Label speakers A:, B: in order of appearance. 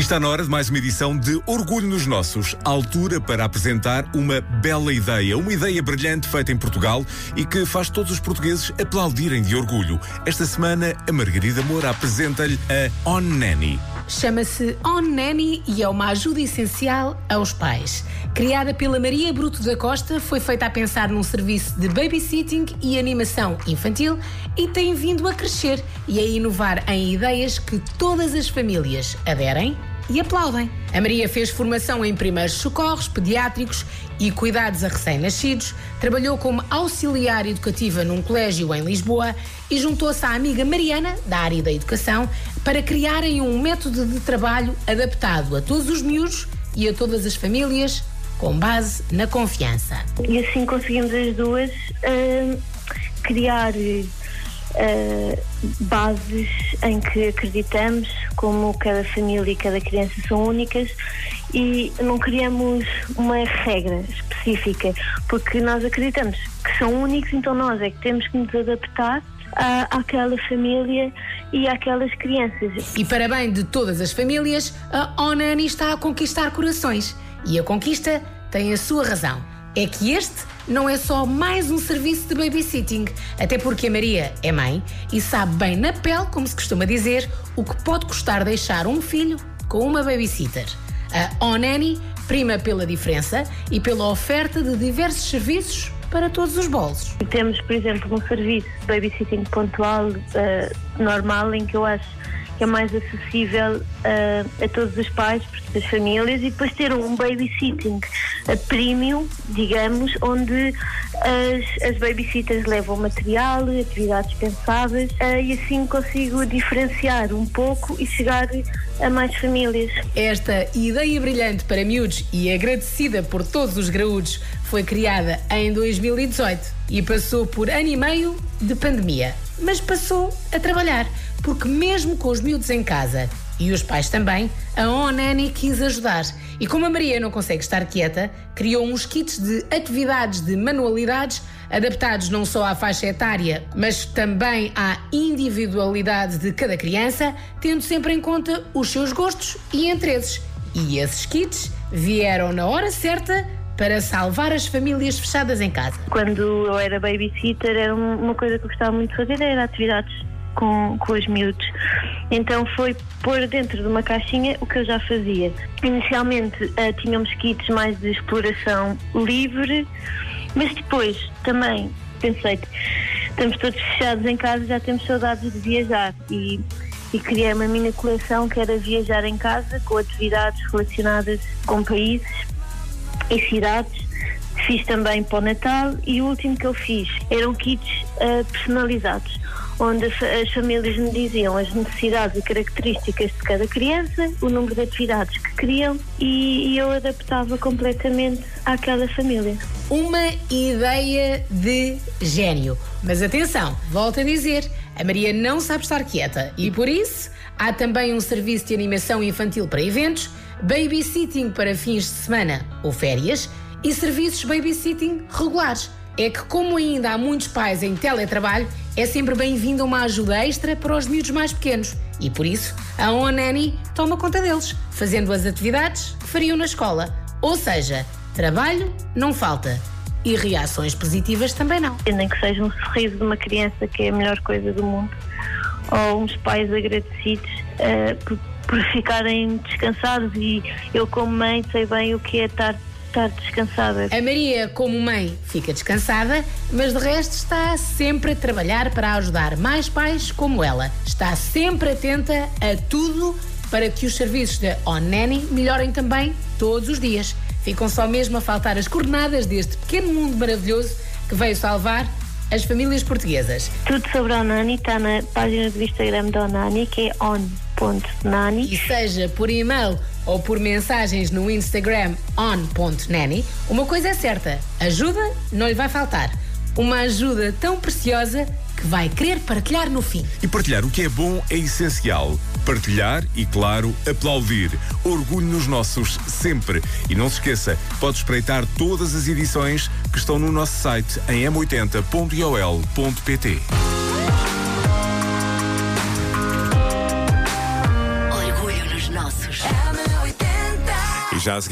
A: Está na hora de mais uma edição de Orgulho nos Nossos, altura para apresentar uma bela ideia, uma ideia brilhante feita em Portugal e que faz todos os portugueses aplaudirem de orgulho. Esta semana, a Margarida Moura apresenta-lhe a On Nanny.
B: Chama-se On Nanny e é uma ajuda essencial aos pais. Criada pela Maria Bruto da Costa, foi feita a pensar num serviço de babysitting e animação infantil e tem vindo a crescer e a inovar em ideias que todas as famílias aderem e aplaudem. A Maria fez formação em primeiros socorros pediátricos e cuidados a recém-nascidos, trabalhou como auxiliar educativa num colégio em Lisboa e juntou-se à amiga Mariana, da área da educação, para criarem um método de trabalho adaptado a todos os miúdos e a todas as famílias, com base na confiança.
C: E assim conseguimos as duas uh, criar uh, bases em que acreditamos, como cada família e cada criança são únicas e não criamos uma regra específica, porque nós acreditamos que são únicos, então nós é que temos que nos adaptar à, àquela família e àquelas crianças.
B: E para bem de todas as famílias, a Onani está a conquistar corações. E a conquista tem a sua razão. É que este não é só mais um serviço de babysitting, até porque a Maria é mãe e sabe bem na pele, como se costuma dizer, o que pode custar deixar um filho com uma babysitter. A Onani prima pela diferença e pela oferta de diversos serviços para todos os bolsos.
C: Temos, por exemplo, um serviço de babysitting pontual uh, normal em que eu acho é mais acessível uh, a todos os pais, das famílias, e depois ter um babysitting uh, premium, digamos, onde as, as babysitters levam material, atividades pensáveis, uh, e assim consigo diferenciar um pouco e chegar a mais famílias.
B: Esta ideia brilhante para miúdos e agradecida por todos os graúdos foi criada em 2018 e passou por ano e meio de pandemia. Mas passou a trabalhar porque mesmo com os miúdos em casa e os pais também, a ONANI quis ajudar. E como a Maria não consegue estar quieta, criou uns kits de atividades de manualidades adaptados não só à faixa etária, mas também à individualidade de cada criança, tendo sempre em conta os seus gostos e interesses. E esses kits vieram na hora certa para salvar as famílias fechadas em casa.
C: Quando eu era babysitter, era uma coisa que eu gostava muito de fazer, era atividades com, com os miúdos. Então foi pôr dentro de uma caixinha o que eu já fazia. Inicialmente uh, tínhamos kits mais de exploração livre, mas depois também pensei, estamos todos fechados em casa, já temos saudades de viajar e, e criei uma minha coleção que era viajar em casa com atividades relacionadas com países e cidades. Fiz também para o Natal e o último que eu fiz eram kits uh, personalizados onde as famílias me diziam as necessidades e características de cada criança, o número de atividades que queriam e, e eu adaptava completamente àquela família.
B: Uma ideia de gênio. Mas atenção, volto a dizer, a Maria não sabe estar quieta e por isso há também um serviço de animação infantil para eventos, babysitting para fins de semana ou férias e serviços babysitting regulares é que, como ainda há muitos pais em teletrabalho, é sempre bem-vinda uma ajuda extra para os miúdos mais pequenos. E por isso, a ONANI toma conta deles, fazendo as atividades que fariam na escola. Ou seja, trabalho não falta. E reações positivas também não.
C: Nem que seja um sorriso de uma criança, que é a melhor coisa do mundo, ou uns pais agradecidos uh, por, por ficarem descansados. E eu, como mãe, sei bem o que é estar estar descansada.
B: A Maria, como mãe, fica descansada, mas de resto está sempre a trabalhar para ajudar mais pais como ela. Está sempre atenta a tudo para que os serviços da ONNanny melhorem também todos os dias. Ficam só mesmo a faltar as coordenadas deste pequeno mundo maravilhoso que veio salvar as famílias portuguesas.
C: Tudo sobre a Onani está na página do Instagram da Onani, que é on.nani.
B: E seja por e-mail ou por mensagens no Instagram on.nani, uma coisa é certa, ajuda não lhe vai faltar. Uma ajuda tão preciosa que vai querer partilhar no fim.
A: E partilhar o que é bom é essencial. Partilhar e, claro, aplaudir. Orgulho nos nossos, sempre. E não se esqueça, pode espreitar todas as edições que estão no nosso site em m80.ol.pt.
D: Orgulho nos nossos.
A: já a seguir.